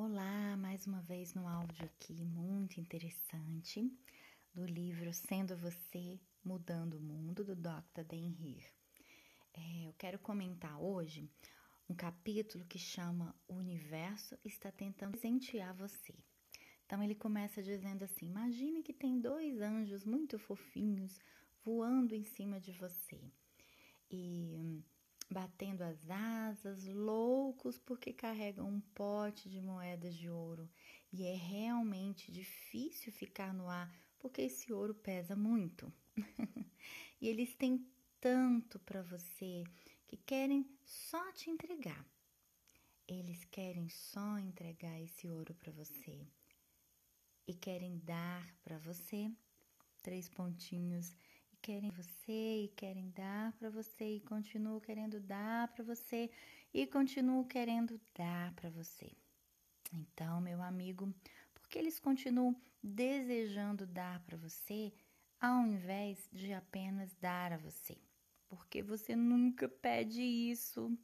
Olá, mais uma vez no áudio aqui, muito interessante, do livro Sendo Você, Mudando o Mundo, do Dr. Heer. É, eu quero comentar hoje um capítulo que chama O Universo está tentando presentear você. Então ele começa dizendo assim: Imagine que tem dois anjos muito fofinhos voando em cima de você. E batendo as asas, loucos porque carregam um pote de moedas de ouro. E é realmente difícil ficar no ar porque esse ouro pesa muito. e eles têm tanto para você que querem só te entregar. Eles querem só entregar esse ouro para você e querem dar para você três pontinhos querem você e querem dar para você e continuam querendo dar para você e continuam querendo dar para você. Então, meu amigo, por que eles continuam desejando dar para você ao invés de apenas dar a você? Porque você nunca pede isso.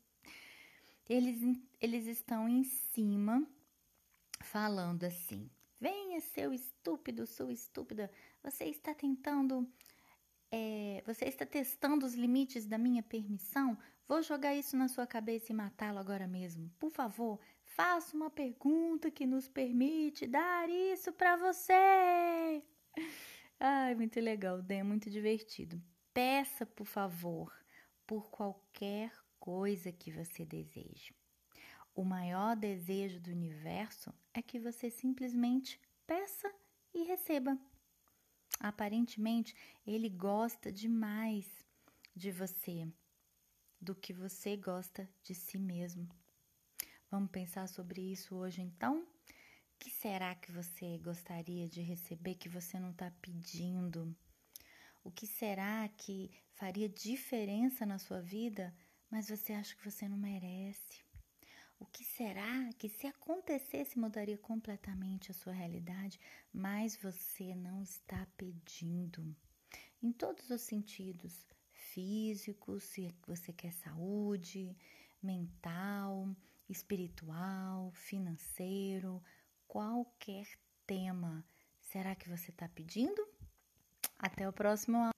Eles, eles estão em cima falando assim: venha, seu estúpido, sua estúpida, você está tentando é, você está testando os limites da minha permissão? Vou jogar isso na sua cabeça e matá-lo agora mesmo. Por favor, faça uma pergunta que nos permite dar isso para você. Ai, muito legal, é muito divertido. Peça, por favor, por qualquer coisa que você deseje. O maior desejo do universo é que você simplesmente peça e receba. Aparentemente, ele gosta demais de você do que você gosta de si mesmo. Vamos pensar sobre isso hoje então? Que será que você gostaria de receber que você não está pedindo? O que será que faria diferença na sua vida, mas você acha que você não merece? Que será que, se acontecesse, mudaria completamente a sua realidade, mas você não está pedindo? Em todos os sentidos físicos, se você quer saúde, mental, espiritual, financeiro, qualquer tema. Será que você está pedindo? Até o próximo